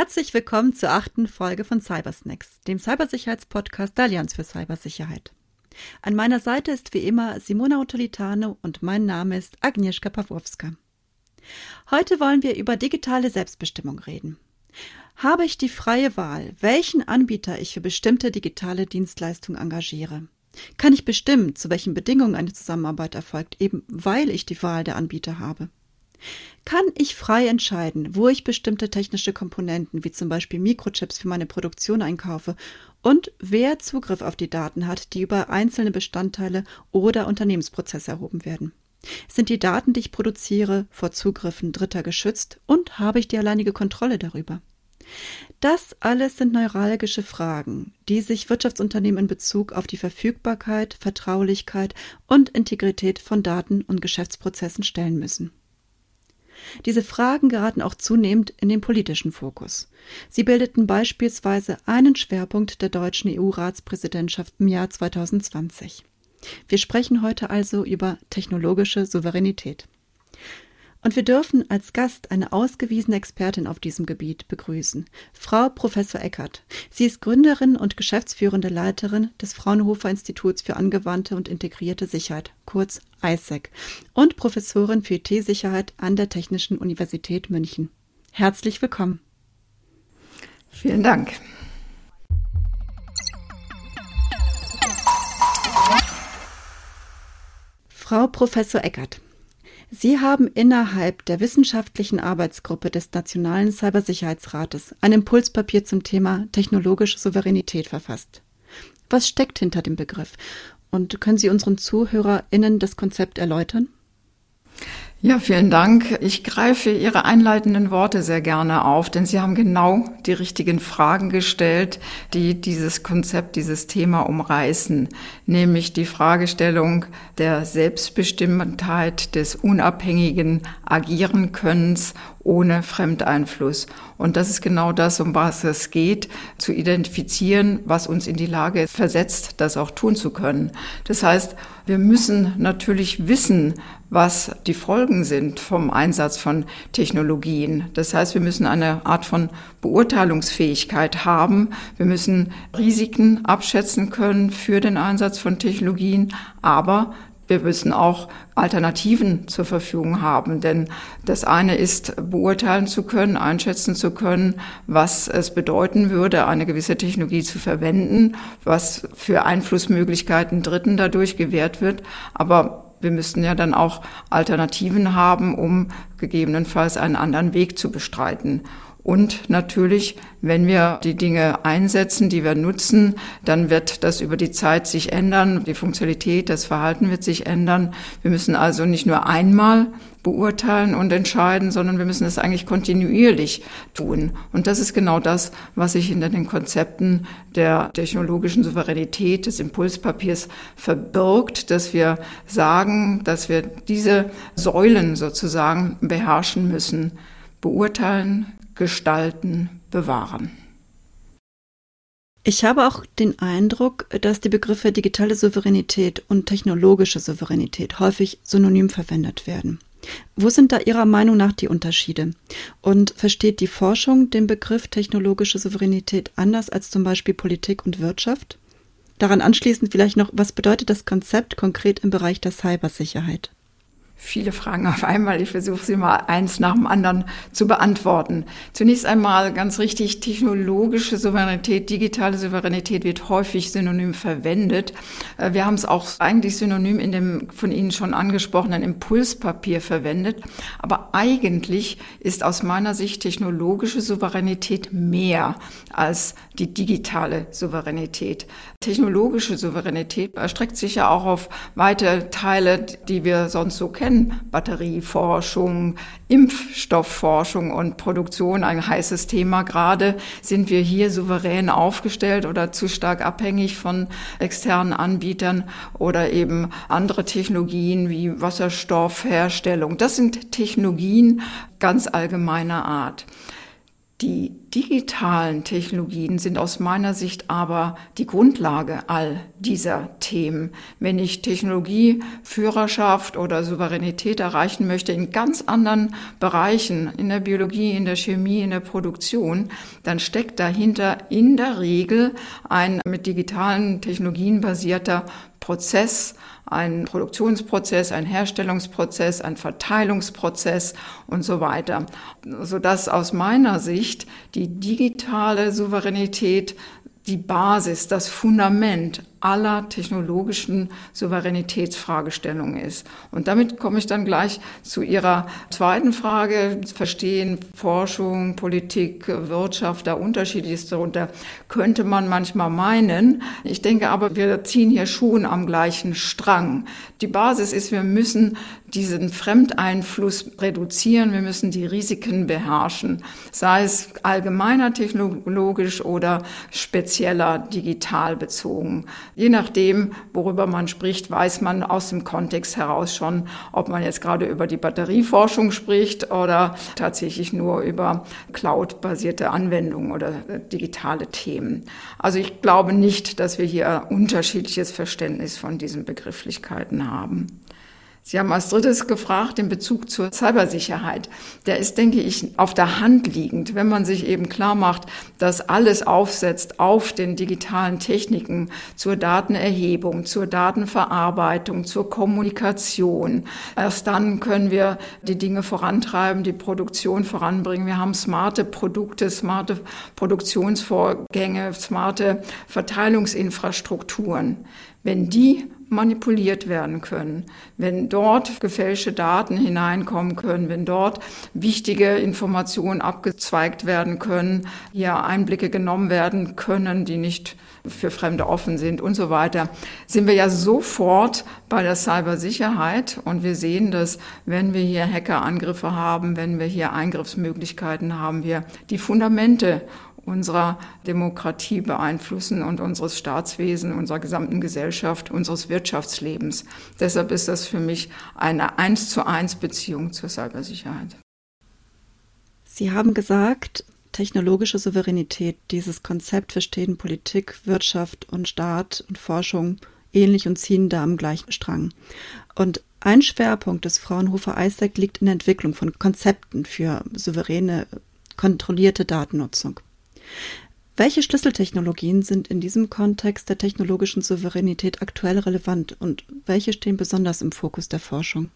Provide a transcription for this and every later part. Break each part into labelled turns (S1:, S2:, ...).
S1: Herzlich willkommen zur achten Folge von Cybersnacks, dem Cybersicherheitspodcast der Allianz für Cybersicherheit. An meiner Seite ist wie immer Simona Otolitano und mein Name ist Agnieszka Pawłowska. Heute wollen wir über digitale Selbstbestimmung reden. Habe ich die freie Wahl, welchen Anbieter ich für bestimmte digitale Dienstleistungen engagiere? Kann ich bestimmen, zu welchen Bedingungen eine Zusammenarbeit erfolgt, eben weil ich die Wahl der Anbieter habe? Kann ich frei entscheiden, wo ich bestimmte technische Komponenten wie zum Beispiel Mikrochips für meine Produktion einkaufe und wer Zugriff auf die Daten hat, die über einzelne Bestandteile oder Unternehmensprozesse erhoben werden? Sind die Daten, die ich produziere, vor Zugriffen Dritter geschützt und habe ich die alleinige Kontrolle darüber? Das alles sind neuralgische Fragen, die sich Wirtschaftsunternehmen in Bezug auf die Verfügbarkeit, Vertraulichkeit und Integrität von Daten und Geschäftsprozessen stellen müssen. Diese Fragen geraten auch zunehmend in den politischen Fokus. Sie bildeten beispielsweise einen Schwerpunkt der deutschen EU-Ratspräsidentschaft im Jahr 2020. Wir sprechen heute also über technologische Souveränität. Und wir dürfen als Gast eine ausgewiesene Expertin auf diesem Gebiet begrüßen, Frau Professor Eckert. Sie ist Gründerin und geschäftsführende Leiterin des Fraunhofer Instituts für angewandte und integrierte Sicherheit, kurz ISEC, und Professorin für IT-Sicherheit an der Technischen Universität München. Herzlich willkommen.
S2: Vielen Dank.
S1: Frau Professor Eckert, Sie haben innerhalb der wissenschaftlichen Arbeitsgruppe des Nationalen Cybersicherheitsrates ein Impulspapier zum Thema technologische Souveränität verfasst. Was steckt hinter dem Begriff? Und können Sie unseren ZuhörerInnen das Konzept erläutern?
S2: Ja, vielen Dank. Ich greife Ihre einleitenden Worte sehr gerne auf, denn Sie haben genau die richtigen Fragen gestellt, die dieses Konzept, dieses Thema umreißen, nämlich die Fragestellung der Selbstbestimmtheit, des unabhängigen Agierenkönnens ohne Fremdeinfluss. Und das ist genau das, um was es geht, zu identifizieren, was uns in die Lage versetzt, das auch tun zu können. Das heißt, wir müssen natürlich wissen, was die Folgen sind vom Einsatz von Technologien. Das heißt, wir müssen eine Art von Beurteilungsfähigkeit haben. Wir müssen Risiken abschätzen können für den Einsatz von Technologien, aber wir müssen auch Alternativen zur Verfügung haben, denn das eine ist beurteilen zu können, einschätzen zu können, was es bedeuten würde, eine gewisse Technologie zu verwenden, was für Einflussmöglichkeiten Dritten dadurch gewährt wird, aber wir müssten ja dann auch Alternativen haben, um gegebenenfalls einen anderen Weg zu bestreiten. Und natürlich, wenn wir die Dinge einsetzen, die wir nutzen, dann wird das über die Zeit sich ändern. Die Funktionalität, das Verhalten wird sich ändern. Wir müssen also nicht nur einmal beurteilen und entscheiden, sondern wir müssen es eigentlich kontinuierlich tun. Und das ist genau das, was sich hinter den Konzepten der technologischen Souveränität des Impulspapiers verbirgt, dass wir sagen, dass wir diese Säulen sozusagen beherrschen müssen. Beurteilen, gestalten, bewahren.
S1: Ich habe auch den Eindruck, dass die Begriffe digitale Souveränität und technologische Souveränität häufig synonym verwendet werden. Wo sind da Ihrer Meinung nach die Unterschiede? Und versteht die Forschung den Begriff technologische Souveränität anders als zum Beispiel Politik und Wirtschaft? Daran anschließend vielleicht noch, was bedeutet das Konzept konkret im Bereich der Cybersicherheit?
S2: Viele Fragen auf einmal. Ich versuche sie mal eins nach dem anderen zu beantworten. Zunächst einmal ganz richtig, technologische Souveränität, digitale Souveränität wird häufig synonym verwendet. Äh, wir haben es auch eigentlich synonym in dem von Ihnen schon angesprochenen Impulspapier verwendet. Aber eigentlich ist aus meiner Sicht technologische Souveränität mehr als die digitale Souveränität. Technologische Souveränität erstreckt sich ja auch auf weite Teile, die wir sonst so kennen. Batterieforschung, Impfstoffforschung und Produktion, ein heißes Thema. Gerade sind wir hier souverän aufgestellt oder zu stark abhängig von externen Anbietern oder eben andere Technologien wie Wasserstoffherstellung. Das sind Technologien ganz allgemeiner Art. Die digitalen Technologien sind aus meiner Sicht aber die Grundlage all dieser Themen. Wenn ich Technologie, Führerschaft oder Souveränität erreichen möchte in ganz anderen Bereichen, in der Biologie, in der Chemie, in der Produktion, dann steckt dahinter in der Regel ein mit digitalen Technologien basierter Prozess, ein Produktionsprozess, ein Herstellungsprozess, ein Verteilungsprozess und so weiter, sodass aus meiner Sicht die digitale Souveränität die Basis, das Fundament aller technologischen Souveränitätsfragestellungen ist. Und damit komme ich dann gleich zu Ihrer zweiten Frage. Verstehen Forschung, Politik, Wirtschaft, da unterschiedliches darunter, könnte man manchmal meinen. Ich denke aber, wir ziehen hier schon am gleichen Strang. Die Basis ist, wir müssen diesen Fremdeinfluss reduzieren, wir müssen die Risiken beherrschen, sei es allgemeiner technologisch oder spezieller digital bezogen. Je nachdem, worüber man spricht, weiß man aus dem Kontext heraus schon, ob man jetzt gerade über die Batterieforschung spricht oder tatsächlich nur über Cloud-basierte Anwendungen oder digitale Themen. Also ich glaube nicht, dass wir hier unterschiedliches Verständnis von diesen Begrifflichkeiten haben. Sie haben als drittes gefragt, den Bezug zur Cybersicherheit. Der ist, denke ich, auf der Hand liegend, wenn man sich eben klar macht, dass alles aufsetzt auf den digitalen Techniken zur Datenerhebung, zur Datenverarbeitung, zur Kommunikation. Erst dann können wir die Dinge vorantreiben, die Produktion voranbringen. Wir haben smarte Produkte, smarte Produktionsvorgänge, smarte Verteilungsinfrastrukturen. Wenn die manipuliert werden können, wenn dort gefälschte Daten hineinkommen können, wenn dort wichtige Informationen abgezweigt werden können, hier Einblicke genommen werden können, die nicht für Fremde offen sind und so weiter, sind wir ja sofort bei der Cybersicherheit. Und wir sehen, dass wenn wir hier Hackerangriffe haben, wenn wir hier Eingriffsmöglichkeiten haben, wir die Fundamente unserer Demokratie beeinflussen und unseres Staatswesen, unserer gesamten Gesellschaft, unseres Wirtschaftslebens. Deshalb ist das für mich eine eins zu eins Beziehung zur Cybersicherheit.
S1: Sie haben gesagt, technologische Souveränität, dieses Konzept verstehen Politik, Wirtschaft und Staat und Forschung ähnlich und ziehen da am gleichen Strang. Und ein Schwerpunkt des Fraunhofer ISAC liegt in der Entwicklung von Konzepten für souveräne, kontrollierte Datennutzung. Welche Schlüsseltechnologien sind in diesem Kontext der technologischen Souveränität aktuell relevant und welche stehen besonders im Fokus der Forschung?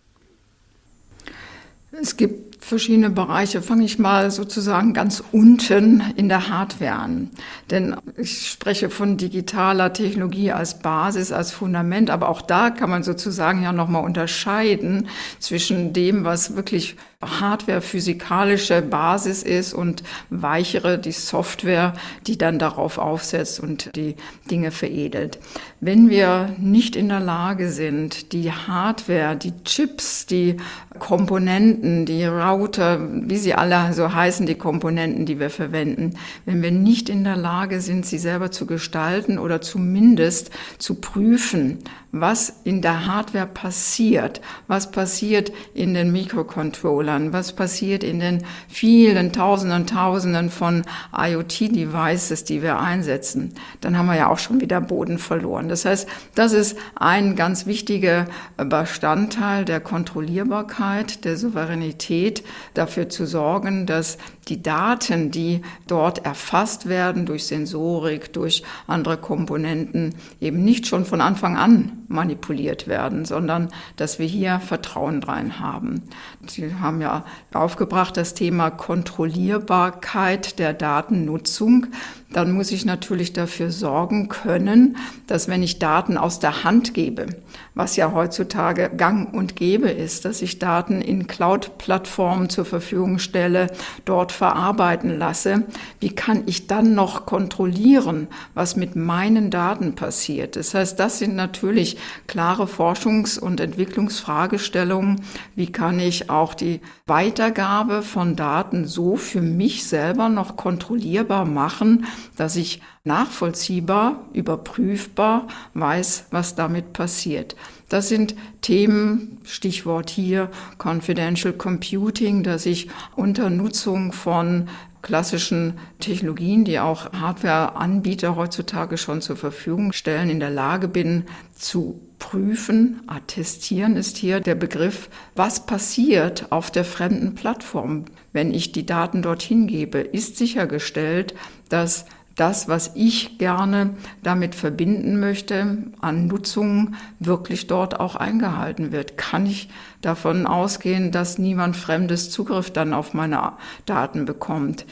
S2: Es gibt verschiedene Bereiche. Fange ich mal sozusagen ganz unten in der Hardware an. Denn ich spreche von digitaler Technologie als Basis, als Fundament, aber auch da kann man sozusagen ja nochmal unterscheiden zwischen dem, was wirklich Hardware physikalische Basis ist und weichere die Software, die dann darauf aufsetzt und die Dinge veredelt. Wenn wir nicht in der Lage sind, die Hardware, die Chips, die Komponenten, die Router, wie sie alle so heißen, die Komponenten, die wir verwenden, wenn wir nicht in der Lage sind, sie selber zu gestalten oder zumindest zu prüfen, was in der Hardware passiert, was passiert in den Mikrocontrollern, was passiert in den vielen Tausenden, Tausenden von IoT-Devices, die wir einsetzen, dann haben wir ja auch schon wieder Boden verloren. Das heißt, das ist ein ganz wichtiger Bestandteil der Kontrollierbarkeit, der Souveränität, dafür zu sorgen, dass die Daten, die dort erfasst werden durch Sensorik, durch andere Komponenten, eben nicht schon von Anfang an manipuliert werden, sondern dass wir hier Vertrauen rein haben. Sie haben ja aufgebracht das Thema Kontrollierbarkeit der Datennutzung dann muss ich natürlich dafür sorgen können, dass wenn ich Daten aus der Hand gebe, was ja heutzutage gang und gäbe ist, dass ich Daten in Cloud-Plattformen zur Verfügung stelle, dort verarbeiten lasse, wie kann ich dann noch kontrollieren, was mit meinen Daten passiert? Das heißt, das sind natürlich klare Forschungs- und Entwicklungsfragestellungen. Wie kann ich auch die Weitergabe von Daten so für mich selber noch kontrollierbar machen, dass ich nachvollziehbar, überprüfbar weiß, was damit passiert. Das sind Themen, Stichwort hier Confidential Computing, dass ich unter Nutzung von klassischen Technologien, die auch Hardware-Anbieter heutzutage schon zur Verfügung stellen, in der Lage bin zu prüfen, attestieren ist hier der Begriff, was passiert auf der fremden Plattform, wenn ich die Daten dorthin gebe, ist sichergestellt, dass das, was ich gerne damit verbinden möchte, an Nutzungen wirklich dort auch eingehalten wird. Kann ich davon ausgehen, dass niemand fremdes Zugriff dann auf meine Daten bekommt?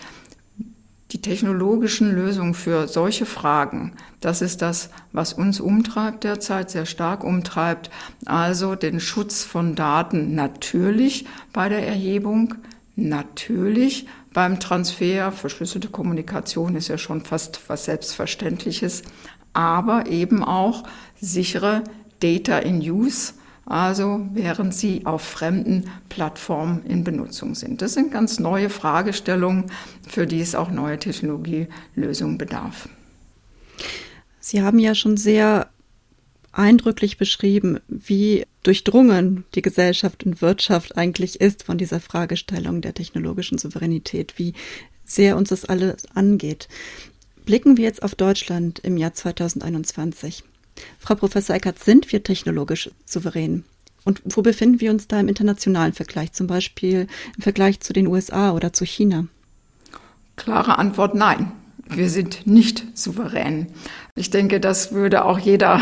S2: Die technologischen Lösungen für solche Fragen, das ist das, was uns umtreibt derzeit, sehr stark umtreibt. Also den Schutz von Daten natürlich bei der Erhebung, natürlich beim Transfer. Verschlüsselte Kommunikation ist ja schon fast was Selbstverständliches, aber eben auch sichere Data in Use, also während sie auf fremden Plattformen in Benutzung sind. Das sind ganz neue Fragestellungen, für die es auch neue Technologielösungen bedarf.
S1: Sie haben ja schon sehr eindrücklich beschrieben, wie durchdrungen die Gesellschaft und Wirtschaft eigentlich ist von dieser Fragestellung der technologischen Souveränität, wie sehr uns das alles angeht. Blicken wir jetzt auf Deutschland im Jahr 2021. Frau Professor Eckert, sind wir technologisch souverän? Und wo befinden wir uns da im internationalen Vergleich, zum Beispiel im Vergleich zu den USA oder zu China?
S2: Klare Antwort nein. Wir sind nicht souverän. Ich denke, das würde auch jeder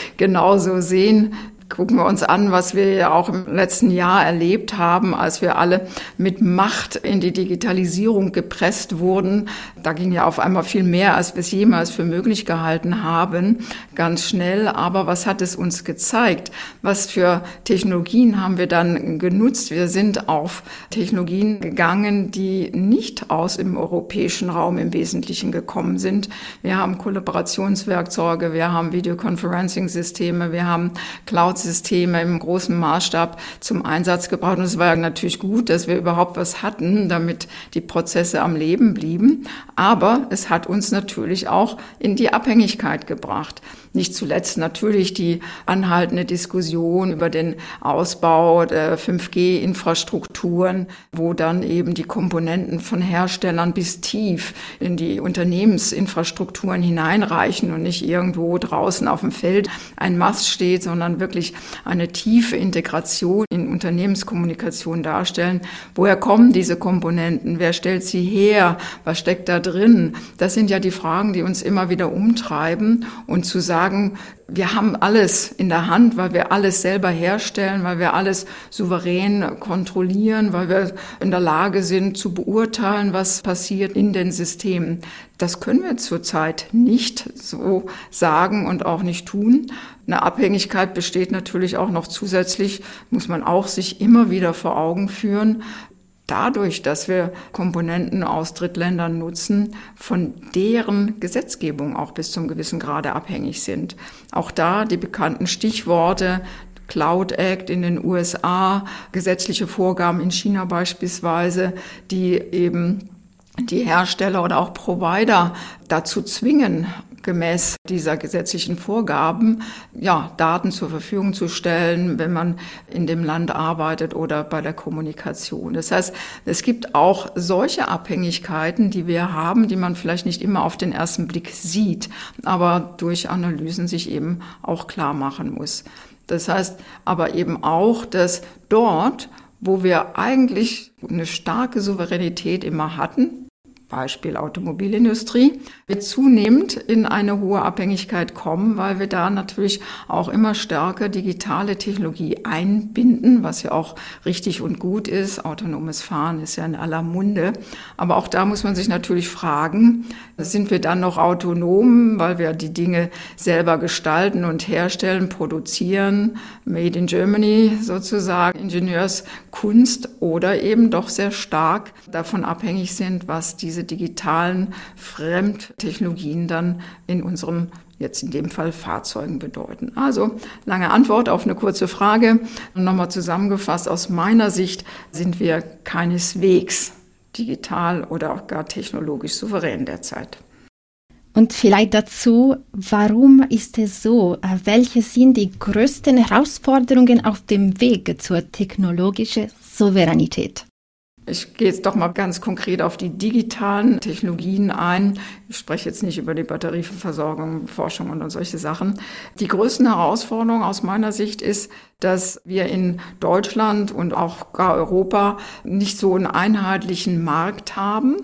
S2: genauso sehen. Gucken wir uns an, was wir ja auch im letzten Jahr erlebt haben, als wir alle mit Macht in die Digitalisierung gepresst wurden. Da ging ja auf einmal viel mehr, als wir es jemals für möglich gehalten haben, ganz schnell. Aber was hat es uns gezeigt? Was für Technologien haben wir dann genutzt? Wir sind auf Technologien gegangen, die nicht aus dem europäischen Raum im Wesentlichen gekommen sind. Wir haben Kollaborationswerkzeuge, wir haben Videoconferencing-Systeme, wir haben Cloud Systeme im großen Maßstab zum Einsatz gebracht. Und es war natürlich gut, dass wir überhaupt was hatten, damit die Prozesse am Leben blieben. Aber es hat uns natürlich auch in die Abhängigkeit gebracht. Nicht zuletzt natürlich die anhaltende Diskussion über den Ausbau der 5G-Infrastrukturen, wo dann eben die Komponenten von Herstellern bis tief in die Unternehmensinfrastrukturen hineinreichen und nicht irgendwo draußen auf dem Feld ein Mast steht, sondern wirklich eine tiefe Integration in Unternehmenskommunikation darstellen. Woher kommen diese Komponenten? Wer stellt sie her? Was steckt da drin? Das sind ja die Fragen, die uns immer wieder umtreiben und zu sagen, sagen, wir haben alles in der Hand, weil wir alles selber herstellen, weil wir alles souverän kontrollieren, weil wir in der Lage sind zu beurteilen, was passiert in den Systemen. Das können wir zurzeit nicht so sagen und auch nicht tun. Eine Abhängigkeit besteht natürlich auch noch zusätzlich, muss man auch sich immer wieder vor Augen führen, dadurch, dass wir Komponenten aus Drittländern nutzen, von deren Gesetzgebung auch bis zum gewissen Grade abhängig sind. Auch da die bekannten Stichworte Cloud Act in den USA, gesetzliche Vorgaben in China beispielsweise, die eben die Hersteller oder auch Provider dazu zwingen, gemäß dieser gesetzlichen Vorgaben, ja, Daten zur Verfügung zu stellen, wenn man in dem Land arbeitet oder bei der Kommunikation. Das heißt, es gibt auch solche Abhängigkeiten, die wir haben, die man vielleicht nicht immer auf den ersten Blick sieht, aber durch Analysen sich eben auch klar machen muss. Das heißt aber eben auch, dass dort, wo wir eigentlich eine starke Souveränität immer hatten, Beispiel Automobilindustrie, wird zunehmend in eine hohe Abhängigkeit kommen, weil wir da natürlich auch immer stärker digitale Technologie einbinden, was ja auch richtig und gut ist. Autonomes Fahren ist ja in aller Munde. Aber auch da muss man sich natürlich fragen, sind wir dann noch autonom, weil wir die Dinge selber gestalten und herstellen, produzieren, made in Germany sozusagen, Ingenieurskunst oder eben doch sehr stark davon abhängig sind, was diese diese digitalen Fremdtechnologien dann in unserem jetzt in dem Fall Fahrzeugen bedeuten. Also lange Antwort auf eine kurze Frage. Nochmal zusammengefasst, aus meiner Sicht sind wir keineswegs digital oder auch gar technologisch souverän derzeit.
S3: Und vielleicht dazu, warum ist es so? Welche sind die größten Herausforderungen auf dem Weg zur technologischen Souveränität?
S2: Ich gehe jetzt doch mal ganz konkret auf die digitalen Technologien ein. Ich spreche jetzt nicht über die Batterieversorgung, Forschung und solche Sachen. Die größten Herausforderung aus meiner Sicht ist, dass wir in Deutschland und auch gar Europa nicht so einen einheitlichen Markt haben.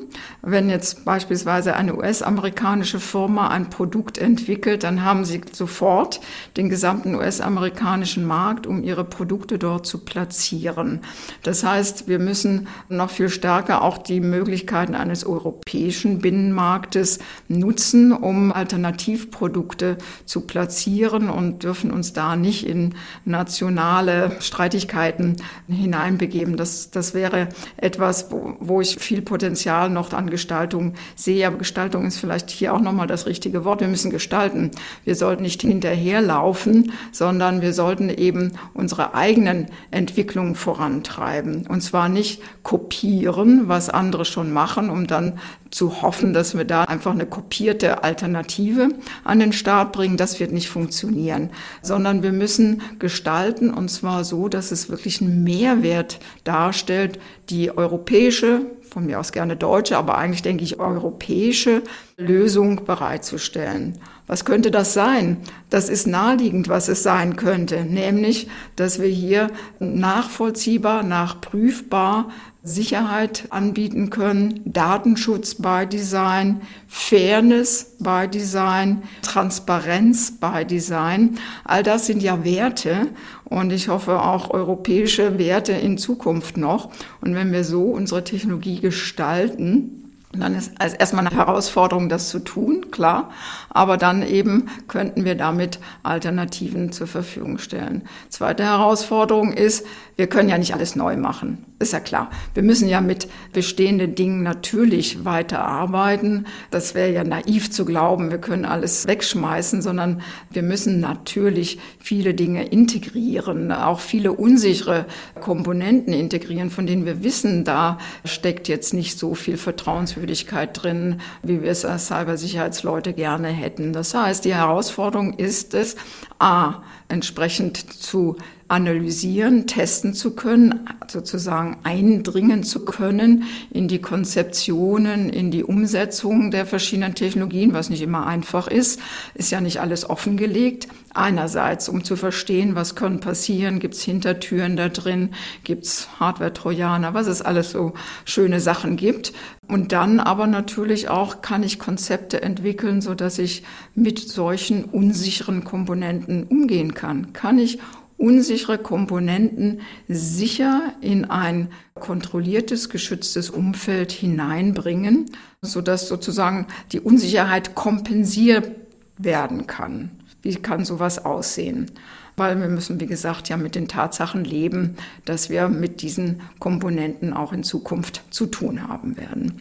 S2: Wenn jetzt beispielsweise eine US-amerikanische Firma ein Produkt entwickelt, dann haben sie sofort den gesamten US-amerikanischen Markt, um ihre Produkte dort zu platzieren. Das heißt, wir müssen noch viel stärker auch die Möglichkeiten eines europäischen Binnenmarktes nutzen, um Alternativprodukte zu platzieren und dürfen uns da nicht in nationale Streitigkeiten hineinbegeben. Das, das wäre etwas, wo, wo ich viel Potenzial noch an Gestaltung sehe. Aber Gestaltung ist vielleicht hier auch nochmal das richtige Wort. Wir müssen gestalten. Wir sollten nicht hinterherlaufen, sondern wir sollten eben unsere eigenen Entwicklungen vorantreiben. Und zwar nicht kopieren, was andere schon machen, um dann zu hoffen, dass wir da einfach eine kopierte Alternative an den Start bringen. Das wird nicht funktionieren, sondern wir müssen gestalten und zwar so, dass es wirklich einen Mehrwert darstellt, die europäische, von mir aus gerne deutsche, aber eigentlich denke ich europäische Lösung bereitzustellen. Was könnte das sein? Das ist naheliegend, was es sein könnte, nämlich, dass wir hier nachvollziehbar, nachprüfbar Sicherheit anbieten können, Datenschutz bei Design, Fairness bei Design, Transparenz bei Design. All das sind ja Werte und ich hoffe auch europäische Werte in Zukunft noch. Und wenn wir so unsere Technologie gestalten, dann ist es erstmal eine Herausforderung, das zu tun, klar. Aber dann eben könnten wir damit Alternativen zur Verfügung stellen. Zweite Herausforderung ist, wir können ja nicht alles neu machen. Ist ja klar. Wir müssen ja mit bestehenden Dingen natürlich weiterarbeiten. Das wäre ja naiv zu glauben, wir können alles wegschmeißen, sondern wir müssen natürlich viele Dinge integrieren, auch viele unsichere Komponenten integrieren, von denen wir wissen, da steckt jetzt nicht so viel Vertrauenswürdigkeit drin, wie wir es als Cybersicherheitsleute gerne hätten. Das heißt, die Herausforderung ist es, a, entsprechend zu analysieren, testen zu können, sozusagen eindringen zu können in die Konzeptionen, in die Umsetzung der verschiedenen Technologien, was nicht immer einfach ist, ist ja nicht alles offengelegt. Einerseits, um zu verstehen, was kann passieren, gibt's Hintertüren da drin, gibt's Hardware-Trojaner, was es alles so schöne Sachen gibt. Und dann aber natürlich auch kann ich Konzepte entwickeln, so dass ich mit solchen unsicheren Komponenten umgehen kann. Kann ich unsichere Komponenten sicher in ein kontrolliertes, geschütztes Umfeld hineinbringen, sodass sozusagen die Unsicherheit kompensiert werden kann. Wie kann sowas aussehen? Weil wir müssen, wie gesagt, ja mit den Tatsachen leben, dass wir mit diesen Komponenten auch in Zukunft zu tun haben werden.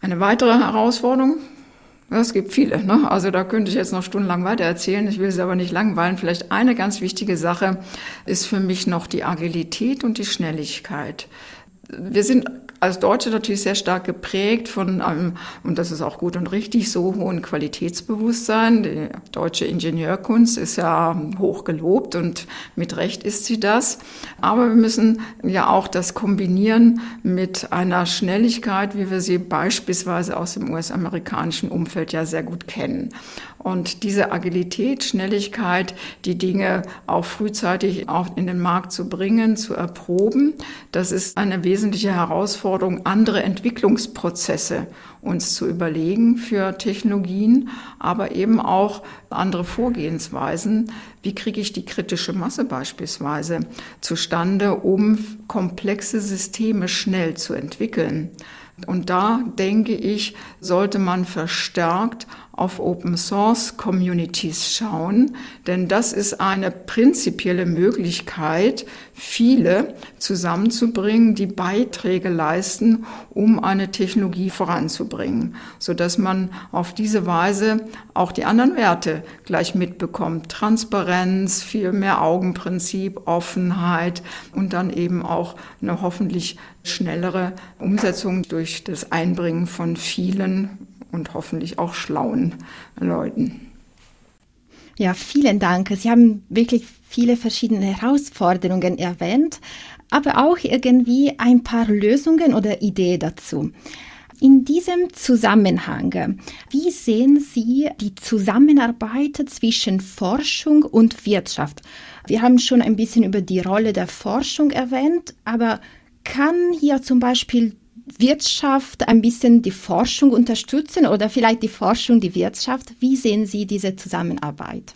S2: Eine weitere Herausforderung es gibt viele, ne? Also da könnte ich jetzt noch stundenlang weiter erzählen. Ich will sie aber nicht langweilen. Vielleicht eine ganz wichtige Sache ist für mich noch die Agilität und die Schnelligkeit. Wir sind als Deutsche natürlich sehr stark geprägt von einem, und das ist auch gut und richtig, so hohen Qualitätsbewusstsein. Die deutsche Ingenieurkunst ist ja hoch gelobt und mit Recht ist sie das. Aber wir müssen ja auch das kombinieren mit einer Schnelligkeit, wie wir sie beispielsweise aus dem US-amerikanischen Umfeld ja sehr gut kennen. Und diese Agilität, Schnelligkeit, die Dinge auch frühzeitig auch in den Markt zu bringen, zu erproben, das ist eine wesentliche Herausforderung, andere Entwicklungsprozesse uns zu überlegen für Technologien, aber eben auch andere Vorgehensweisen. Wie kriege ich die kritische Masse beispielsweise zustande, um komplexe Systeme schnell zu entwickeln? Und da denke ich, sollte man verstärkt auf Open Source Communities schauen, denn das ist eine prinzipielle Möglichkeit, viele zusammenzubringen, die Beiträge leisten, um eine Technologie voranzubringen, so dass man auf diese Weise auch die anderen Werte gleich mitbekommt. Transparenz, viel mehr Augenprinzip, Offenheit und dann eben auch eine hoffentlich schnellere Umsetzung durch das Einbringen von vielen und hoffentlich auch schlauen Leuten.
S3: Ja, vielen Dank. Sie haben wirklich viele verschiedene Herausforderungen erwähnt. aber auch irgendwie ein paar Lösungen oder Ideen dazu. In diesem Zusammenhang, wie sehen Sie die Zusammenarbeit zwischen Forschung und Wirtschaft? Wir haben schon ein bisschen über die Rolle der Forschung erwähnt, aber kann hier zum Beispiel Wirtschaft ein bisschen die Forschung unterstützen oder vielleicht die Forschung die Wirtschaft? Wie sehen Sie diese Zusammenarbeit?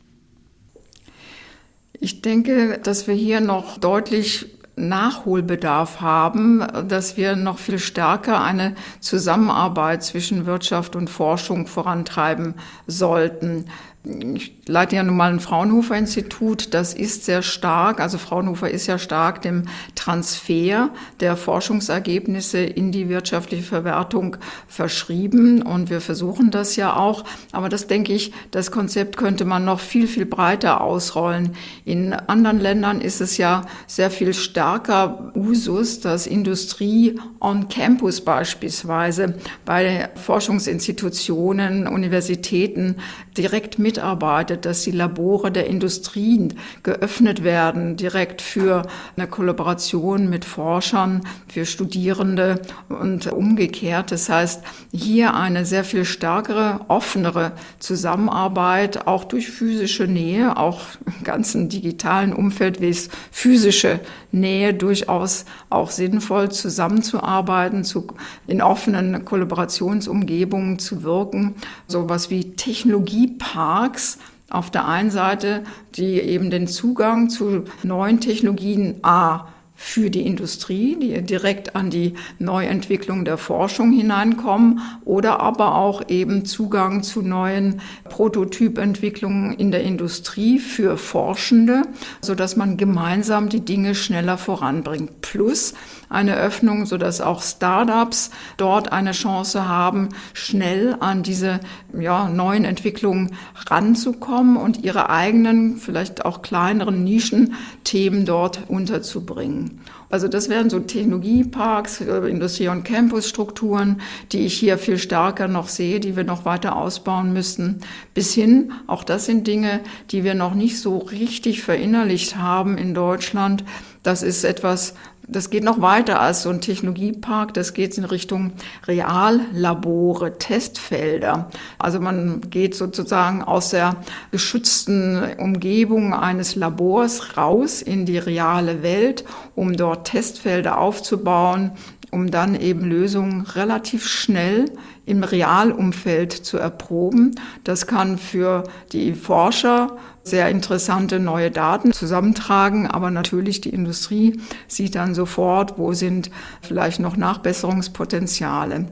S2: Ich denke, dass wir hier noch deutlich Nachholbedarf haben, dass wir noch viel stärker eine Zusammenarbeit zwischen Wirtschaft und Forschung vorantreiben sollten ich leite ja nun mal ein Fraunhofer-Institut, das ist sehr stark, also Fraunhofer ist ja stark dem Transfer der Forschungsergebnisse in die wirtschaftliche Verwertung verschrieben. Und wir versuchen das ja auch, aber das denke ich, das Konzept könnte man noch viel, viel breiter ausrollen. In anderen Ländern ist es ja sehr viel stärker Usus, dass Industrie on Campus beispielsweise bei Forschungsinstitutionen, Universitäten direkt mit mitarbeitet, dass die Labore der Industrien geöffnet werden, direkt für eine Kollaboration mit Forschern, für Studierende und umgekehrt. Das heißt, hier eine sehr viel stärkere, offenere Zusammenarbeit, auch durch physische Nähe, auch im ganzen digitalen Umfeld, wie es physische Nähe durchaus auch sinnvoll zusammenzuarbeiten, zu, in offenen Kollaborationsumgebungen zu wirken. Sowas wie Technologiepark Marx auf der einen Seite, die eben den Zugang zu neuen Technologien A für die Industrie, die direkt an die Neuentwicklung der Forschung hineinkommen oder aber auch eben Zugang zu neuen Prototypentwicklungen in der Industrie für Forschende, so dass man gemeinsam die Dinge schneller voranbringt. Plus eine Öffnung, so dass auch Startups dort eine Chance haben, schnell an diese ja, neuen Entwicklungen ranzukommen und ihre eigenen, vielleicht auch kleineren Nischenthemen dort unterzubringen. Also das wären so Technologieparks, äh, Industrie- und Campusstrukturen, die ich hier viel stärker noch sehe, die wir noch weiter ausbauen müssten. Bis hin, auch das sind Dinge, die wir noch nicht so richtig verinnerlicht haben in Deutschland. Das ist etwas, das geht noch weiter als so ein Technologiepark. Das geht in Richtung Reallabore, Testfelder. Also man geht sozusagen aus der geschützten Umgebung eines Labors raus in die reale Welt, um dort Testfelder aufzubauen, um dann eben Lösungen relativ schnell im Realumfeld zu erproben. Das kann für die Forscher sehr interessante neue Daten zusammentragen, aber natürlich die Industrie sieht dann sofort, wo sind vielleicht noch Nachbesserungspotenziale.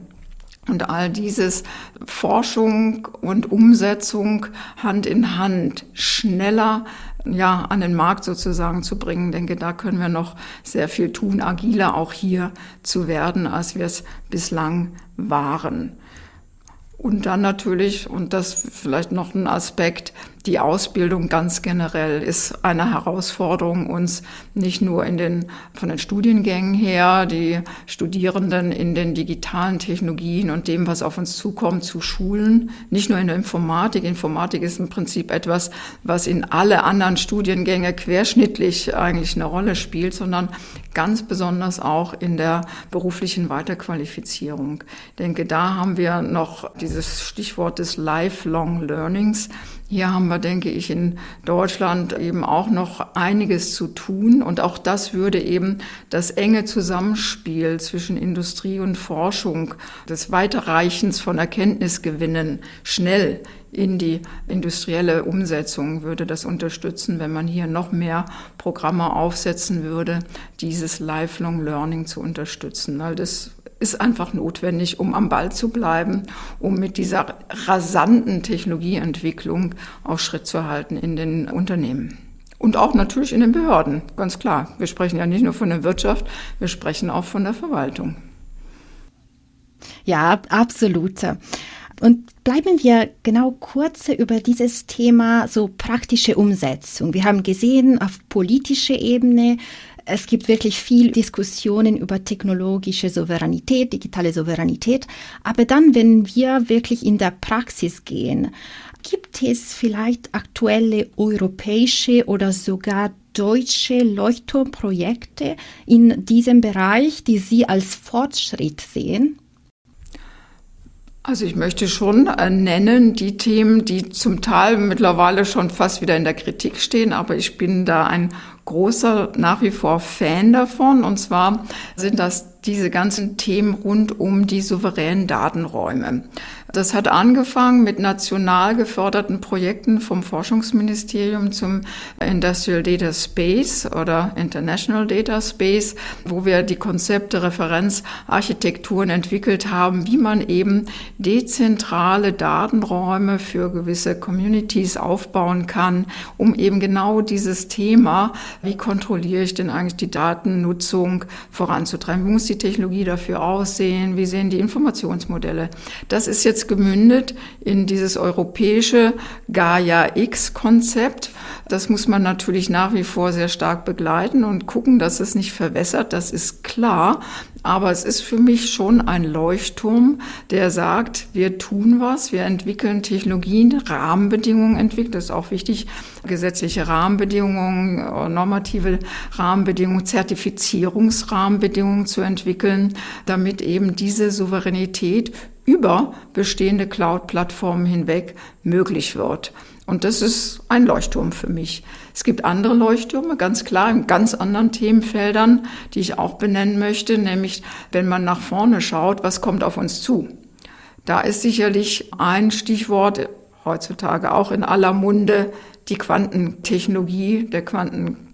S2: Und all dieses Forschung und Umsetzung Hand in Hand schneller ja, an den Markt sozusagen zu bringen. Denke, da können wir noch sehr viel tun, agiler auch hier zu werden, als wir es bislang waren. Und dann natürlich, und das vielleicht noch ein Aspekt, die Ausbildung ganz generell ist eine Herausforderung, uns nicht nur in den, von den Studiengängen her, die Studierenden in den digitalen Technologien und dem, was auf uns zukommt, zu schulen. Nicht nur in der Informatik. Informatik ist im Prinzip etwas, was in alle anderen Studiengänge querschnittlich eigentlich eine Rolle spielt, sondern ganz besonders auch in der beruflichen Weiterqualifizierung. Ich denke, da haben wir noch dieses Stichwort des Lifelong Learnings. Hier haben wir, denke ich, in Deutschland eben auch noch einiges zu tun. Und auch das würde eben das enge Zusammenspiel zwischen Industrie und Forschung, des Weiterreichens von Erkenntnisgewinnen schnell in die industrielle Umsetzung würde das unterstützen, wenn man hier noch mehr Programme aufsetzen würde, dieses Lifelong Learning zu unterstützen. Weil das ist einfach notwendig, um am Ball zu bleiben, um mit dieser rasanten Technologieentwicklung auch Schritt zu halten in den Unternehmen. Und auch natürlich in den Behörden, ganz klar. Wir sprechen ja nicht nur von der Wirtschaft, wir sprechen auch von der Verwaltung.
S3: Ja, absolut. Und bleiben wir genau kurz über dieses Thema so praktische Umsetzung. Wir haben gesehen, auf politischer Ebene es gibt wirklich viel Diskussionen über technologische Souveränität, digitale Souveränität. Aber dann, wenn wir wirklich in der Praxis gehen, gibt es vielleicht aktuelle europäische oder sogar deutsche Leuchtturmprojekte in diesem Bereich, die Sie als Fortschritt sehen?
S2: Also ich möchte schon äh, nennen die Themen, die zum Teil mittlerweile schon fast wieder in der Kritik stehen, aber ich bin da ein großer nach wie vor Fan davon. Und zwar sind das diese ganzen Themen rund um die souveränen Datenräume. Das hat angefangen mit national geförderten Projekten vom Forschungsministerium zum Industrial Data Space oder International Data Space, wo wir die Konzepte Referenzarchitekturen entwickelt haben, wie man eben dezentrale Datenräume für gewisse Communities aufbauen kann, um eben genau dieses Thema, wie kontrolliere ich denn eigentlich die Datennutzung voranzutreiben, wie muss die Technologie dafür aussehen, wie sehen die Informationsmodelle. Das ist jetzt gemündet in dieses europäische Gaia-X-Konzept. Das muss man natürlich nach wie vor sehr stark begleiten und gucken, dass es nicht verwässert, das ist klar. Aber es ist für mich schon ein Leuchtturm, der sagt, wir tun was, wir entwickeln Technologien, Rahmenbedingungen entwickeln, das ist auch wichtig, gesetzliche Rahmenbedingungen, normative Rahmenbedingungen, Zertifizierungsrahmenbedingungen zu entwickeln, damit eben diese Souveränität über bestehende Cloud-Plattformen hinweg möglich wird. Und das ist ein Leuchtturm für mich. Es gibt andere Leuchttürme, ganz klar, in ganz anderen Themenfeldern, die ich auch benennen möchte, nämlich wenn man nach vorne schaut, was kommt auf uns zu. Da ist sicherlich ein Stichwort heutzutage auch in aller Munde die Quantentechnologie, der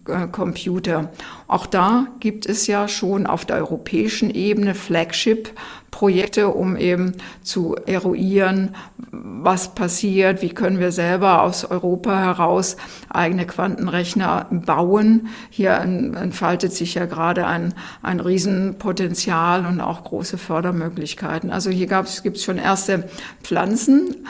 S2: Quantencomputer. Auch da gibt es ja schon auf der europäischen Ebene Flagship Projekte, um eben zu eruieren, was passiert, wie können wir selber aus Europa heraus eigene Quantenrechner bauen. Hier entfaltet sich ja gerade ein, ein Riesenpotenzial und auch große Fördermöglichkeiten. Also hier gibt es schon erste Pflanzen,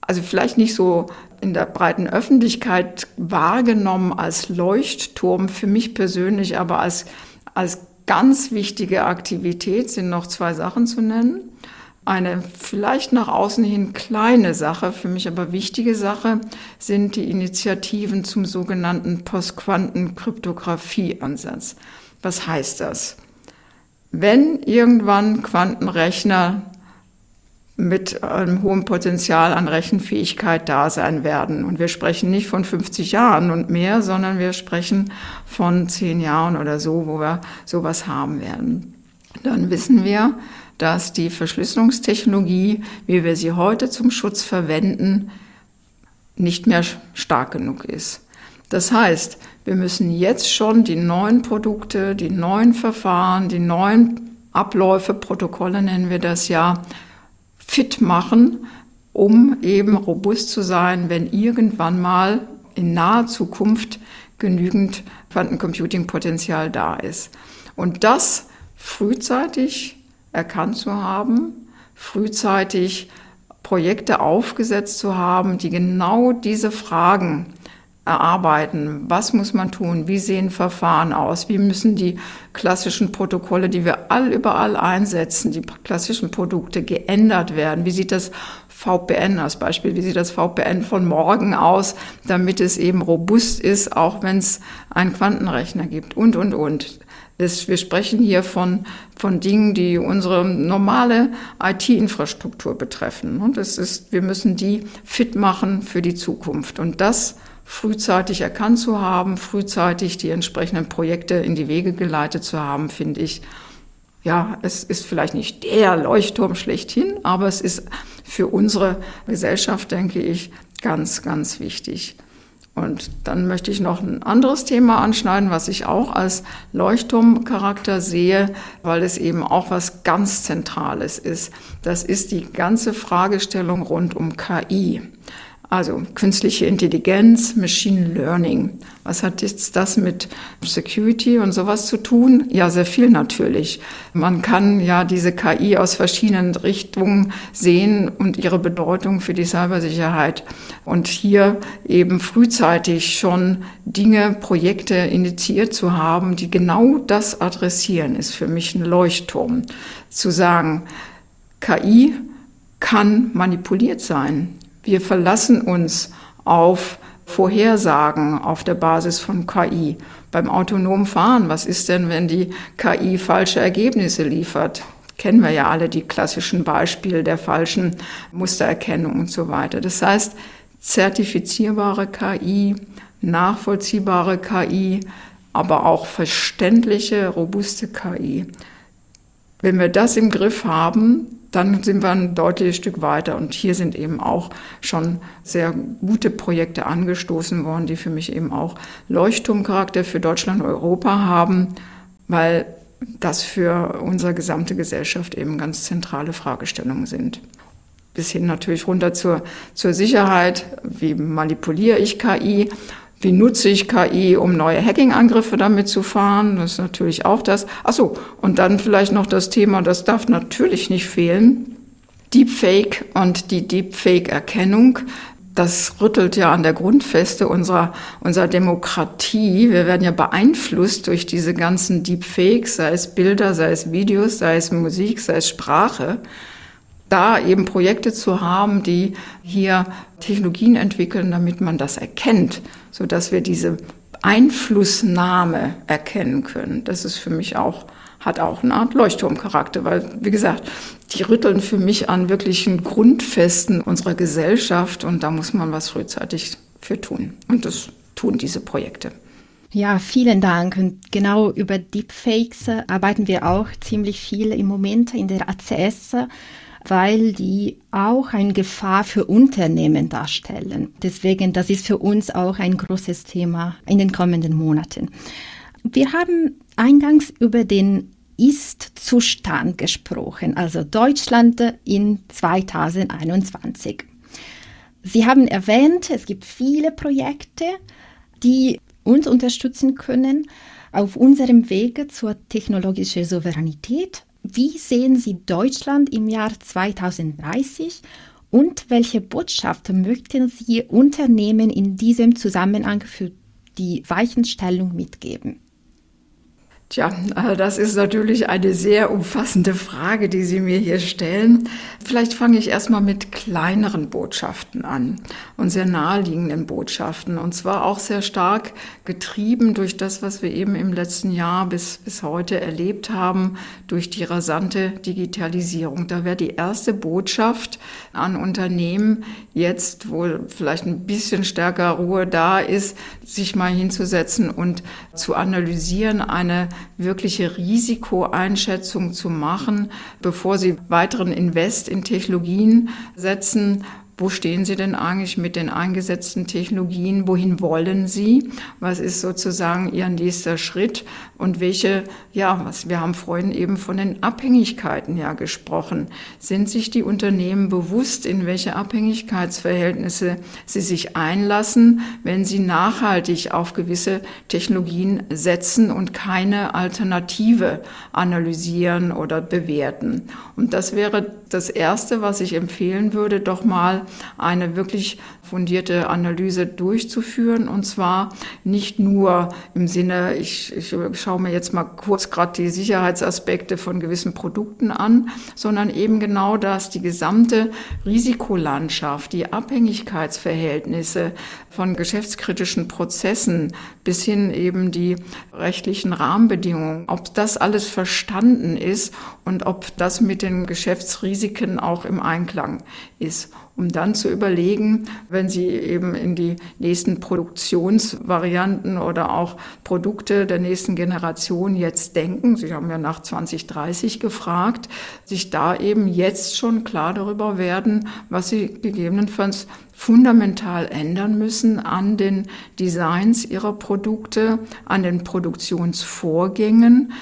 S2: also vielleicht nicht so in der breiten Öffentlichkeit wahrgenommen als Leuchtturm, für mich persönlich aber als, als ganz wichtige Aktivität sind noch zwei Sachen zu nennen. Eine vielleicht nach außen hin kleine Sache, für mich aber wichtige Sache, sind die Initiativen zum sogenannten Postquantenkryptographie-Ansatz. Was heißt das? Wenn irgendwann Quantenrechner mit einem hohen Potenzial an Rechenfähigkeit da sein werden. Und wir sprechen nicht von 50 Jahren und mehr, sondern wir sprechen von 10 Jahren oder so, wo wir sowas haben werden. Dann wissen wir, dass die Verschlüsselungstechnologie, wie wir sie heute zum Schutz verwenden, nicht mehr stark genug ist. Das heißt, wir müssen jetzt schon die neuen Produkte, die neuen Verfahren, die neuen Abläufe, Protokolle nennen wir das ja, fit machen, um eben robust zu sein, wenn irgendwann mal in naher Zukunft genügend Quantencomputing-Potenzial da ist. Und das frühzeitig erkannt zu haben, frühzeitig Projekte aufgesetzt zu haben, die genau diese Fragen erarbeiten. Was muss man tun? Wie sehen Verfahren aus? Wie müssen die klassischen Protokolle, die wir all überall einsetzen, die klassischen Produkte geändert werden? Wie sieht das VPN als Beispiel? Wie sieht das VPN von morgen aus, damit es eben robust ist, auch wenn es einen Quantenrechner gibt? Und, und, und. Das, wir sprechen hier von, von Dingen, die unsere normale IT-Infrastruktur betreffen. Und das ist, wir müssen die fit machen für die Zukunft. Und das frühzeitig erkannt zu haben, frühzeitig die entsprechenden Projekte in die Wege geleitet zu haben, finde ich, ja, es ist vielleicht nicht der Leuchtturm schlechthin, aber es ist für unsere Gesellschaft, denke ich, ganz, ganz wichtig. Und dann möchte ich noch ein anderes Thema anschneiden, was ich auch als Leuchtturmcharakter sehe, weil es eben auch was ganz Zentrales ist. Das ist die ganze Fragestellung rund um KI. Also künstliche Intelligenz, Machine Learning. Was hat jetzt das mit Security und sowas zu tun? Ja, sehr viel natürlich. Man kann ja diese KI aus verschiedenen Richtungen sehen und ihre Bedeutung für die Cybersicherheit. Und hier eben frühzeitig schon Dinge, Projekte initiiert zu haben, die genau das adressieren, ist für mich ein Leuchtturm. Zu sagen, KI kann manipuliert sein. Wir verlassen uns auf Vorhersagen auf der Basis von KI. Beim autonomen Fahren, was ist denn, wenn die KI falsche Ergebnisse liefert? Kennen wir ja alle die klassischen Beispiele der falschen Mustererkennung und so weiter. Das heißt, zertifizierbare KI, nachvollziehbare KI, aber auch verständliche, robuste KI. Wenn wir das im Griff haben, dann sind wir ein deutliches Stück weiter. Und hier sind eben auch schon sehr gute Projekte angestoßen worden, die für mich eben auch Leuchtturmcharakter für Deutschland und Europa haben, weil das für unsere gesamte Gesellschaft eben ganz zentrale Fragestellungen sind. Bis hin natürlich runter zur, zur Sicherheit, wie manipuliere ich KI wie nutze ich KI, um neue Hacking-Angriffe damit zu fahren? Das ist natürlich auch das. Ach so, und dann vielleicht noch das Thema, das darf natürlich nicht fehlen. Deepfake und die Deepfake-Erkennung. Das rüttelt ja an der Grundfeste unserer, unserer Demokratie. Wir werden ja beeinflusst durch diese ganzen Deepfakes, sei es Bilder, sei es Videos, sei es Musik, sei es Sprache da eben Projekte zu haben, die hier Technologien entwickeln, damit man das erkennt, so dass wir diese Einflussnahme erkennen können. Das ist für mich auch hat auch eine Art Leuchtturmcharakter, weil, wie gesagt, die rütteln für mich an wirklichen Grundfesten unserer Gesellschaft und da muss man was frühzeitig für tun. Und das tun diese Projekte.
S3: Ja, vielen Dank. Und genau über Deepfakes arbeiten wir auch ziemlich viel im Moment in der ACS weil die auch eine Gefahr für Unternehmen darstellen. Deswegen, das ist für uns auch ein großes Thema in den kommenden Monaten. Wir haben eingangs über den Ist-Zustand gesprochen, also Deutschland in 2021. Sie haben erwähnt, es gibt viele Projekte, die uns unterstützen können auf unserem Wege zur technologischen Souveränität wie sehen Sie Deutschland im Jahr 2030 und welche Botschaft möchten Sie Unternehmen in diesem Zusammenhang für die Weichenstellung mitgeben?
S2: Tja, äh, das ist natürlich eine sehr umfassende Frage, die Sie mir hier stellen. Vielleicht fange ich erstmal mit kleineren Botschaften an und sehr naheliegenden Botschaften. Und zwar auch sehr stark getrieben durch das, was wir eben im letzten Jahr bis, bis heute erlebt haben, durch die rasante Digitalisierung. Da wäre die erste Botschaft an Unternehmen jetzt, wo vielleicht ein bisschen stärker Ruhe da ist, sich mal hinzusetzen und zu analysieren, eine wirkliche Risikoeinschätzung zu machen, bevor sie weiteren Invest in Technologien setzen wo stehen Sie denn eigentlich mit den eingesetzten Technologien? Wohin wollen Sie? Was ist sozusagen Ihr nächster Schritt? Und welche, ja, was, wir haben vorhin eben von den Abhängigkeiten ja gesprochen. Sind sich die Unternehmen bewusst, in welche Abhängigkeitsverhältnisse sie sich einlassen, wenn sie nachhaltig auf gewisse Technologien setzen und keine Alternative analysieren oder bewerten? Und das wäre das Erste, was ich empfehlen würde, doch mal eine wirklich fundierte Analyse durchzuführen. Und zwar nicht nur im Sinne, ich, ich schaue mir jetzt mal kurz gerade die Sicherheitsaspekte von gewissen Produkten an, sondern eben genau das, die gesamte Risikolandschaft, die Abhängigkeitsverhältnisse von geschäftskritischen Prozessen bis hin eben die rechtlichen Rahmenbedingungen, ob das alles verstanden ist und ob das mit den Geschäftsrisiken auch im Einklang ist um dann zu überlegen, wenn Sie eben in die nächsten Produktionsvarianten oder auch Produkte der nächsten Generation jetzt denken, Sie haben ja nach 2030 gefragt, sich da eben jetzt schon klar darüber werden, was Sie gegebenenfalls fundamental ändern müssen an den Designs ihrer Produkte, an den Produktionsvorgängen,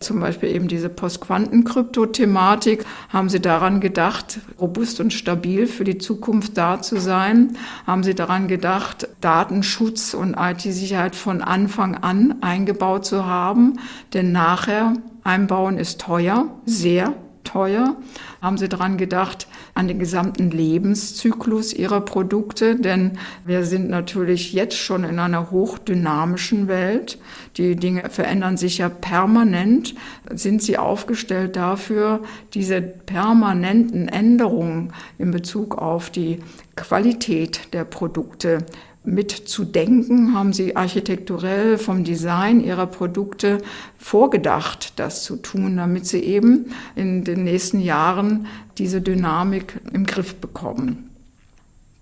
S2: zum Beispiel eben diese Postquantenkrypto-Thematik, haben Sie daran gedacht, robust und stabil für die Zukunft da zu sein? Haben Sie daran gedacht, Datenschutz und IT-Sicherheit von Anfang an eingebaut zu haben? Denn nachher einbauen ist teuer, sehr teuer. Haben Sie daran gedacht, an den gesamten Lebenszyklus Ihrer Produkte? Denn wir sind natürlich jetzt schon in einer hochdynamischen Welt. Die Dinge verändern sich ja permanent. Sind Sie aufgestellt dafür, diese permanenten Änderungen in Bezug auf die Qualität der Produkte mitzudenken, haben sie architekturell vom Design ihrer Produkte vorgedacht, das zu tun, damit sie eben in den nächsten Jahren diese Dynamik im Griff bekommen.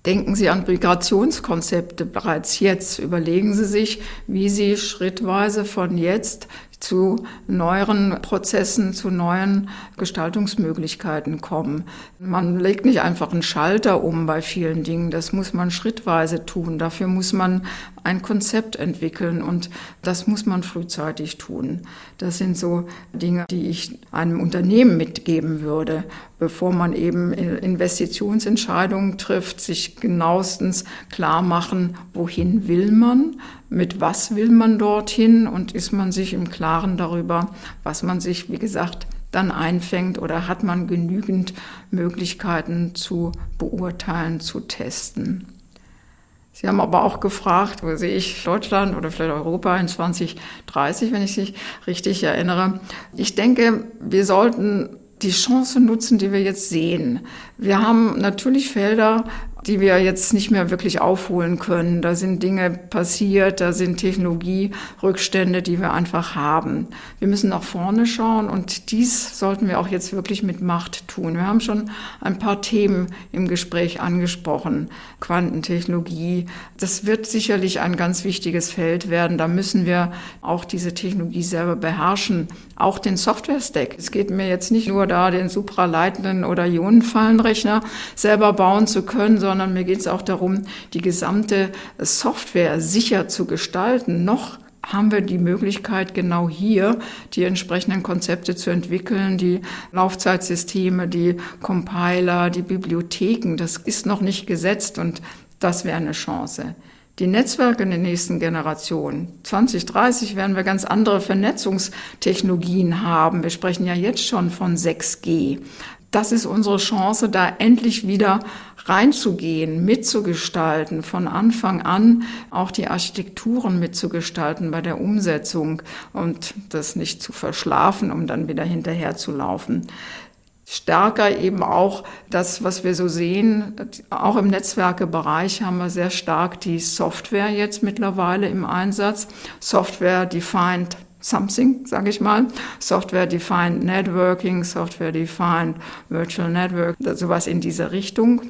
S2: Denken Sie an Migrationskonzepte bereits jetzt. Überlegen Sie sich, wie Sie schrittweise von jetzt zu neueren Prozessen, zu neuen Gestaltungsmöglichkeiten kommen. Man legt nicht einfach einen Schalter um bei vielen Dingen, das muss man schrittweise tun. Dafür muss man ein Konzept entwickeln und das muss man frühzeitig tun. Das sind so Dinge, die ich einem Unternehmen mitgeben würde, bevor man eben Investitionsentscheidungen trifft, sich genauestens klar machen, wohin will man, mit was will man dorthin und ist man sich im Klaren darüber, was man sich, wie gesagt, dann einfängt oder hat man genügend Möglichkeiten zu beurteilen, zu testen. Sie haben aber auch gefragt, wo sehe ich Deutschland oder vielleicht Europa in 2030, wenn ich mich richtig erinnere. Ich denke, wir sollten die Chance nutzen, die wir jetzt sehen. Wir haben natürlich Felder, die wir jetzt nicht mehr wirklich aufholen können. Da sind Dinge passiert, da sind Technologierückstände, die wir einfach haben. Wir müssen nach vorne schauen und dies sollten wir auch jetzt wirklich mit Macht tun. Wir haben schon ein paar Themen im Gespräch angesprochen. Quantentechnologie, das wird sicherlich ein ganz wichtiges Feld werden. Da müssen wir auch diese Technologie selber beherrschen. Auch den Software-Stack. Es geht mir jetzt nicht nur da, den supraleitenden oder Ionenfallenrechner selber bauen zu können, sondern sondern mir geht es auch darum, die gesamte Software sicher zu gestalten. Noch haben wir die Möglichkeit, genau hier die entsprechenden Konzepte zu entwickeln, die Laufzeitsysteme, die Compiler, die Bibliotheken. Das ist noch nicht gesetzt und das wäre eine Chance. Die Netzwerke in der nächsten Generation. 2030 werden wir ganz andere Vernetzungstechnologien haben. Wir sprechen ja jetzt schon von 6G. Das ist unsere Chance, da endlich wieder reinzugehen, mitzugestalten, von Anfang an auch die Architekturen mitzugestalten bei der Umsetzung und das nicht zu verschlafen, um dann wieder hinterher zu laufen stärker eben auch das, was wir so sehen, auch im Netzwerkebereich haben wir sehr stark die Software jetzt mittlerweile im Einsatz. Software Defined Something, sage ich mal. Software Defined Networking, Software Defined Virtual Network, sowas in dieser Richtung.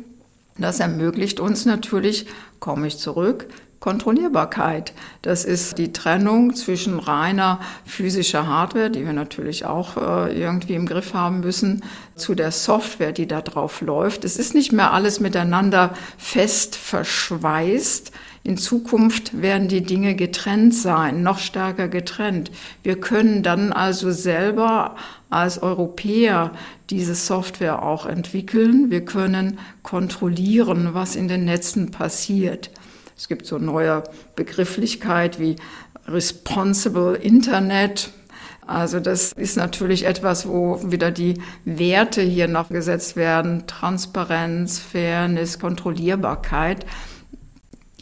S2: Das ermöglicht uns natürlich, komme ich zurück, Kontrollierbarkeit. Das ist die Trennung zwischen reiner physischer Hardware, die wir natürlich auch äh, irgendwie im Griff haben müssen, zu der Software, die da drauf läuft. Es ist nicht mehr alles miteinander fest verschweißt. In Zukunft werden die Dinge getrennt sein, noch stärker getrennt. Wir können dann also selber als Europäer diese Software auch entwickeln. Wir können kontrollieren, was in den Netzen passiert. Es gibt so neue Begrifflichkeit wie Responsible Internet. Also das ist natürlich etwas, wo wieder die Werte hier noch gesetzt werden. Transparenz, Fairness, Kontrollierbarkeit.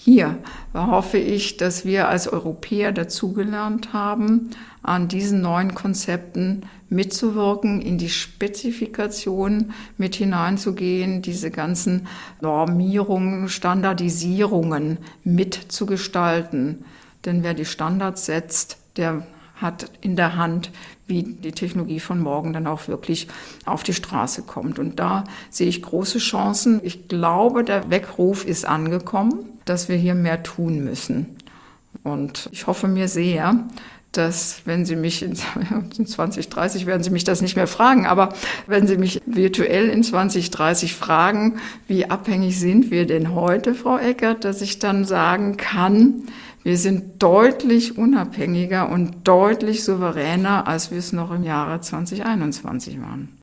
S2: Hier hoffe ich, dass wir als Europäer dazugelernt haben, an diesen neuen Konzepten mitzuwirken, in die Spezifikation mit hineinzugehen, diese ganzen Normierungen, Standardisierungen mitzugestalten. Denn wer die Standards setzt, der hat in der Hand, wie die Technologie von morgen dann auch wirklich auf die Straße kommt. Und da sehe ich große Chancen. Ich glaube, der Weckruf ist angekommen, dass wir hier mehr tun müssen. Und ich hoffe mir sehr, dass wenn Sie mich in 2030 werden Sie mich das nicht mehr fragen, aber wenn Sie mich virtuell in 2030 fragen, wie abhängig sind wir denn heute, Frau Eckert, dass ich dann sagen kann, wir sind deutlich unabhängiger und deutlich souveräner, als wir es noch im Jahre 2021 waren.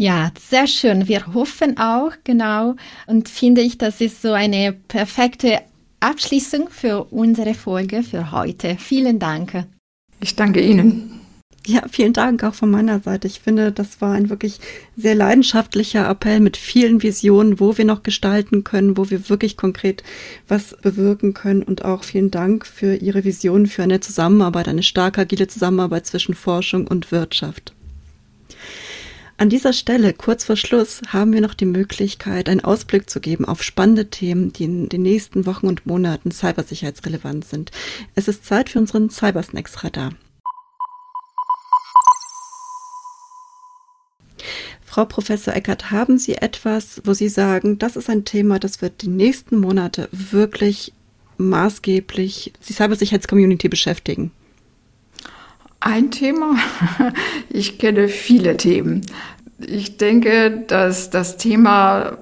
S3: Ja, sehr schön. Wir hoffen auch, genau. Und finde ich, das ist so eine perfekte Abschließung für unsere Folge für heute. Vielen Dank.
S2: Ich danke Ihnen.
S1: Ja, vielen Dank auch von meiner Seite. Ich finde, das war ein wirklich sehr leidenschaftlicher Appell mit vielen Visionen, wo wir noch gestalten können, wo wir wirklich konkret was bewirken können. Und auch vielen Dank für Ihre Vision für eine Zusammenarbeit, eine starke, agile Zusammenarbeit zwischen Forschung und Wirtschaft. An dieser Stelle, kurz vor Schluss, haben wir noch die Möglichkeit, einen Ausblick zu geben auf spannende Themen, die in den nächsten Wochen und Monaten cybersicherheitsrelevant sind. Es ist Zeit für unseren Cybersnacks-Radar. Frau Professor Eckert, haben Sie etwas, wo Sie sagen, das ist ein Thema, das wird die nächsten Monate wirklich maßgeblich die Cybersicherheitscommunity beschäftigen?
S2: Ein Thema. Ich kenne viele Themen. Ich denke, dass das Thema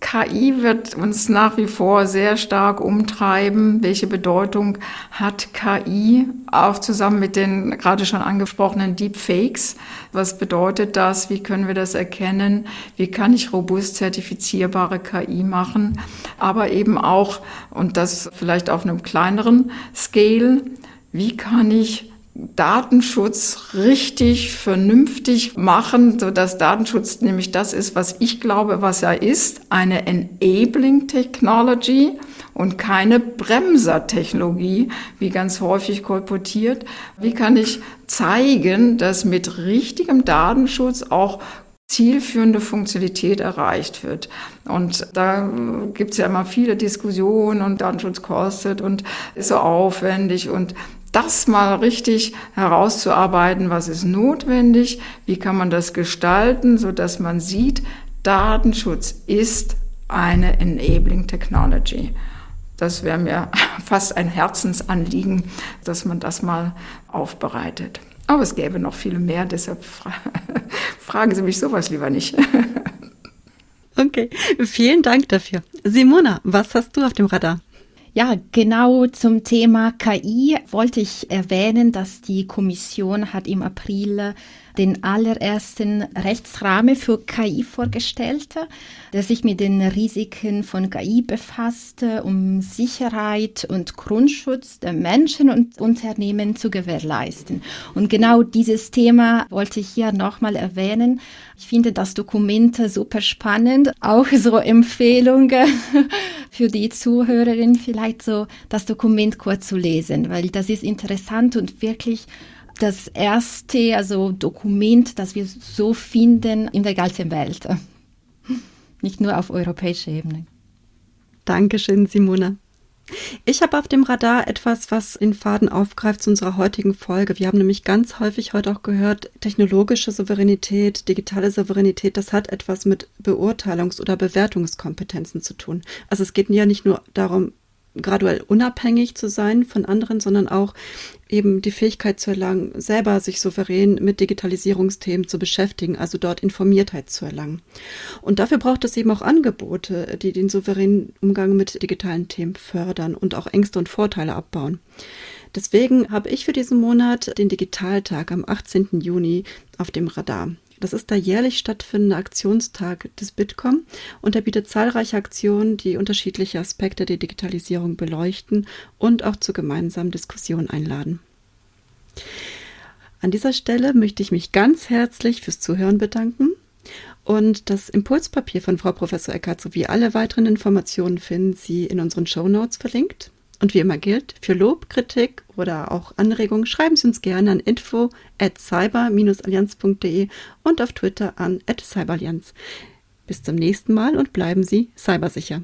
S2: KI wird uns nach wie vor sehr stark umtreiben. Welche Bedeutung hat KI? Auch zusammen mit den gerade schon angesprochenen Deepfakes. Was bedeutet das? Wie können wir das erkennen? Wie kann ich robust zertifizierbare KI machen? Aber eben auch, und das vielleicht auf einem kleineren Scale, wie kann ich Datenschutz richtig vernünftig machen, so dass Datenschutz nämlich das ist, was ich glaube, was er ist, eine Enabling Technology und keine Bremsertechnologie, wie ganz häufig kolportiert. Wie kann ich zeigen, dass mit richtigem Datenschutz auch zielführende Funktionalität erreicht wird. Und da gibt es ja immer viele Diskussionen und Datenschutz kostet und ist so aufwendig und das mal richtig herauszuarbeiten, was ist notwendig, wie kann man das gestalten, so dass man sieht, Datenschutz ist eine enabling technology. Das wäre mir fast ein Herzensanliegen, dass man das mal aufbereitet. Aber es gäbe noch viele mehr, deshalb fra fragen Sie mich sowas lieber nicht.
S1: Okay, vielen Dank dafür. Simona, was hast du auf dem Radar?
S3: Ja, genau zum Thema KI wollte ich erwähnen, dass die Kommission hat im April den allerersten Rechtsrahmen für KI vorgestellt, der sich mit den Risiken von KI befasst, um Sicherheit und Grundschutz der Menschen und Unternehmen zu gewährleisten. Und genau dieses Thema wollte ich hier nochmal erwähnen. Ich finde das Dokument super spannend, auch so Empfehlungen für die Zuhörerin vielleicht so das Dokument kurz zu lesen, weil das ist interessant und wirklich das erste also Dokument, das wir so finden in der ganzen Welt. Nicht nur auf europäischer Ebene.
S1: Dankeschön, Simona. Ich habe auf dem Radar etwas, was in Faden aufgreift zu unserer heutigen Folge. Wir haben nämlich ganz häufig heute auch gehört, technologische Souveränität, digitale Souveränität, das hat etwas mit Beurteilungs- oder Bewertungskompetenzen zu tun. Also es geht ja nicht nur darum, graduell unabhängig zu sein von anderen, sondern auch eben die Fähigkeit zu erlangen, selber sich souverän mit Digitalisierungsthemen zu beschäftigen, also dort Informiertheit zu erlangen. Und dafür braucht es eben auch Angebote, die den souveränen Umgang mit digitalen Themen fördern und auch Ängste und Vorteile abbauen. Deswegen habe ich für diesen Monat den Digitaltag am 18. Juni auf dem Radar. Das ist der jährlich stattfindende Aktionstag des Bitkom und er bietet zahlreiche Aktionen, die unterschiedliche Aspekte der Digitalisierung beleuchten und auch zu gemeinsamen Diskussionen einladen. An dieser Stelle möchte ich mich ganz herzlich fürs Zuhören bedanken. Und das Impulspapier von Frau Professor Eckert sowie alle weiteren Informationen finden Sie in unseren Show Notes verlinkt. Und wie immer gilt, für Lob, Kritik oder auch Anregungen schreiben Sie uns gerne an info at cyber-allianz.de und auf Twitter an at cyberallianz. Bis zum nächsten Mal und bleiben Sie cybersicher.